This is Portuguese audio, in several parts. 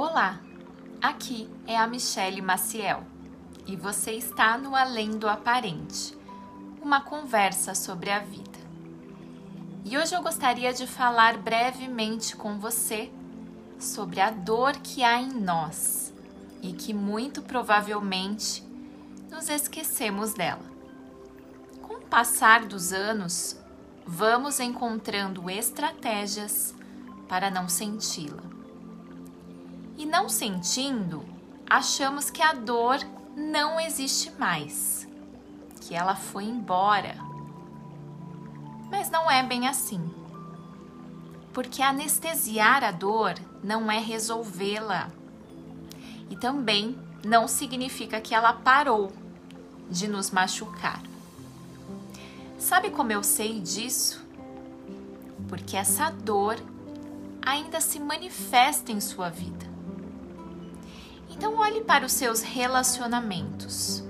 Olá, aqui é a Michele Maciel e você está no Além do Aparente, uma conversa sobre a vida. E hoje eu gostaria de falar brevemente com você sobre a dor que há em nós e que muito provavelmente nos esquecemos dela. Com o passar dos anos, vamos encontrando estratégias para não senti-la. E não sentindo, achamos que a dor não existe mais, que ela foi embora. Mas não é bem assim. Porque anestesiar a dor não é resolvê-la. E também não significa que ela parou de nos machucar. Sabe como eu sei disso? Porque essa dor ainda se manifesta em sua vida. Então, olhe para os seus relacionamentos,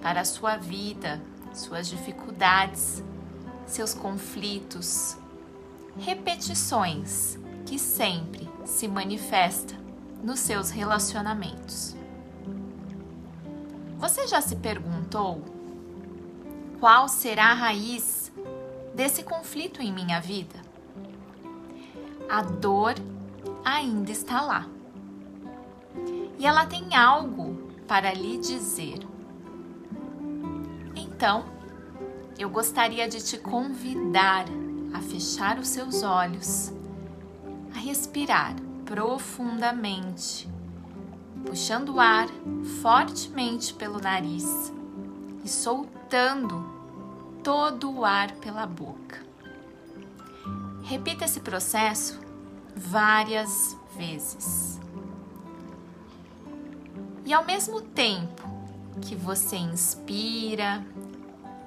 para a sua vida, suas dificuldades, seus conflitos, repetições que sempre se manifesta nos seus relacionamentos. Você já se perguntou qual será a raiz desse conflito em minha vida? A dor ainda está lá. E ela tem algo para lhe dizer. Então, eu gostaria de te convidar a fechar os seus olhos, a respirar profundamente, puxando o ar fortemente pelo nariz e soltando todo o ar pela boca. Repita esse processo várias vezes. E ao mesmo tempo que você inspira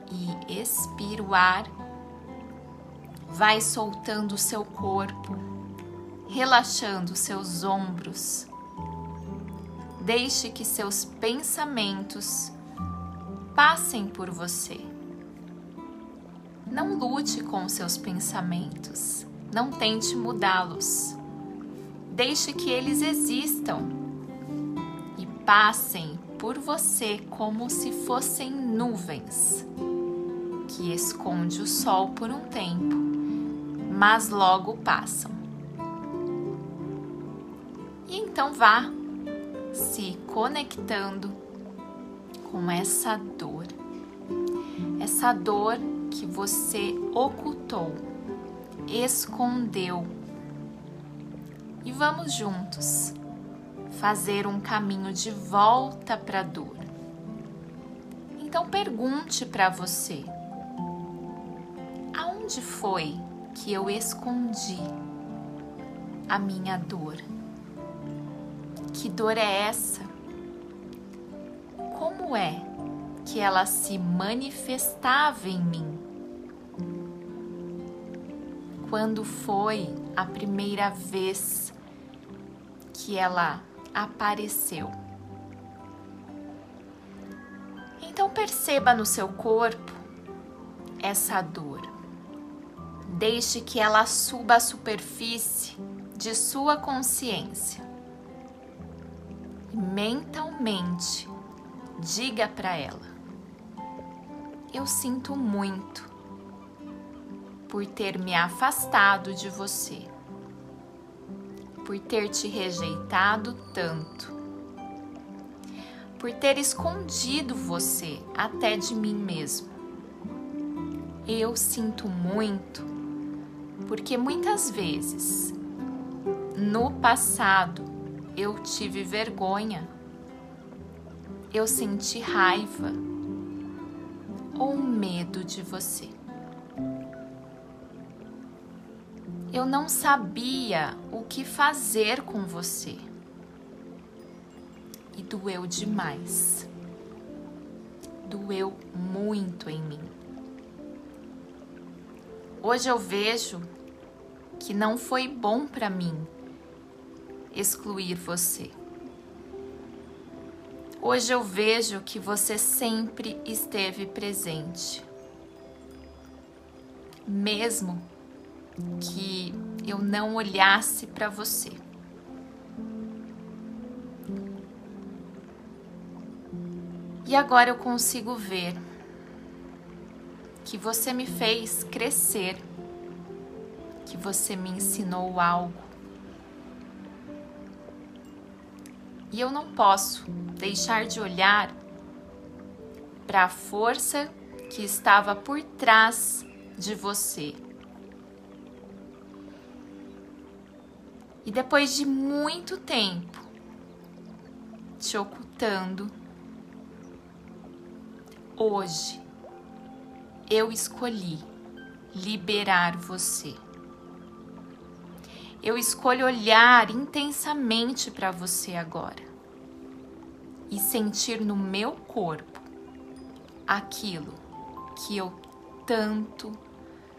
e expira o ar, vai soltando o seu corpo, relaxando seus ombros. Deixe que seus pensamentos passem por você. Não lute com seus pensamentos, não tente mudá-los. Deixe que eles existam passem por você como se fossem nuvens que esconde o sol por um tempo, mas logo passam. E então vá se conectando com essa dor, essa dor que você ocultou, escondeu. E vamos juntos fazer um caminho de volta para a dor. Então pergunte para você: aonde foi que eu escondi a minha dor? Que dor é essa? Como é que ela se manifestava em mim? Quando foi a primeira vez que ela apareceu? Então perceba no seu corpo essa dor. Deixe que ela suba à superfície de sua consciência. E mentalmente diga para ela: Eu sinto muito por ter me afastado de você, por ter te rejeitado tanto, por ter escondido você até de mim mesmo. Eu sinto muito porque muitas vezes no passado eu tive vergonha, eu senti raiva ou medo de você. Eu não sabia o que fazer com você e doeu demais. Doeu muito em mim. Hoje eu vejo que não foi bom para mim excluir você. Hoje eu vejo que você sempre esteve presente. Mesmo que eu não olhasse para você. E agora eu consigo ver que você me fez crescer, que você me ensinou algo. E eu não posso deixar de olhar para a força que estava por trás de você. E depois de muito tempo te ocultando, hoje eu escolhi liberar você. Eu escolho olhar intensamente para você agora e sentir no meu corpo aquilo que eu tanto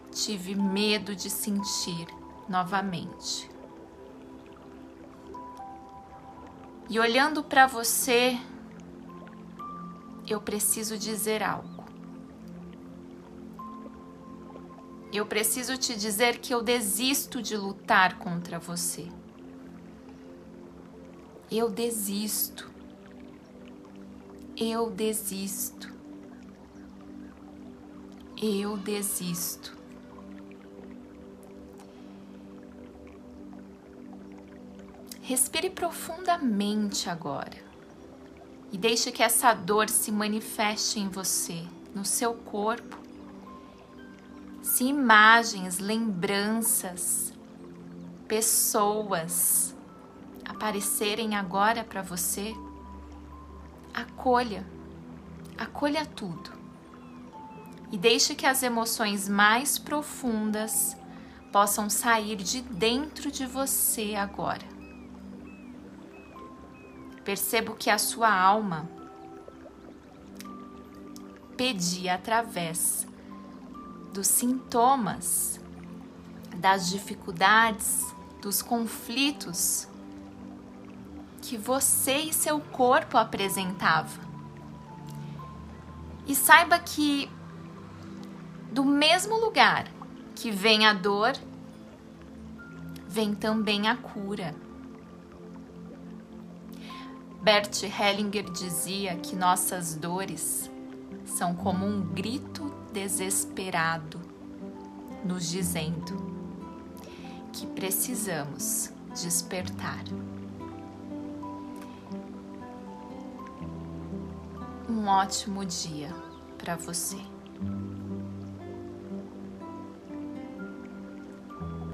tive medo de sentir novamente. E olhando para você, eu preciso dizer algo. Eu preciso te dizer que eu desisto de lutar contra você. Eu desisto. Eu desisto. Eu desisto. Respire profundamente agora e deixe que essa dor se manifeste em você, no seu corpo. Se imagens, lembranças, pessoas aparecerem agora para você, acolha, acolha tudo e deixe que as emoções mais profundas possam sair de dentro de você agora. Percebo que a sua alma pedia através dos sintomas, das dificuldades, dos conflitos que você e seu corpo apresentava. E saiba que do mesmo lugar que vem a dor, vem também a cura. Bert Hellinger dizia que nossas dores são como um grito desesperado, nos dizendo que precisamos despertar. Um ótimo dia para você.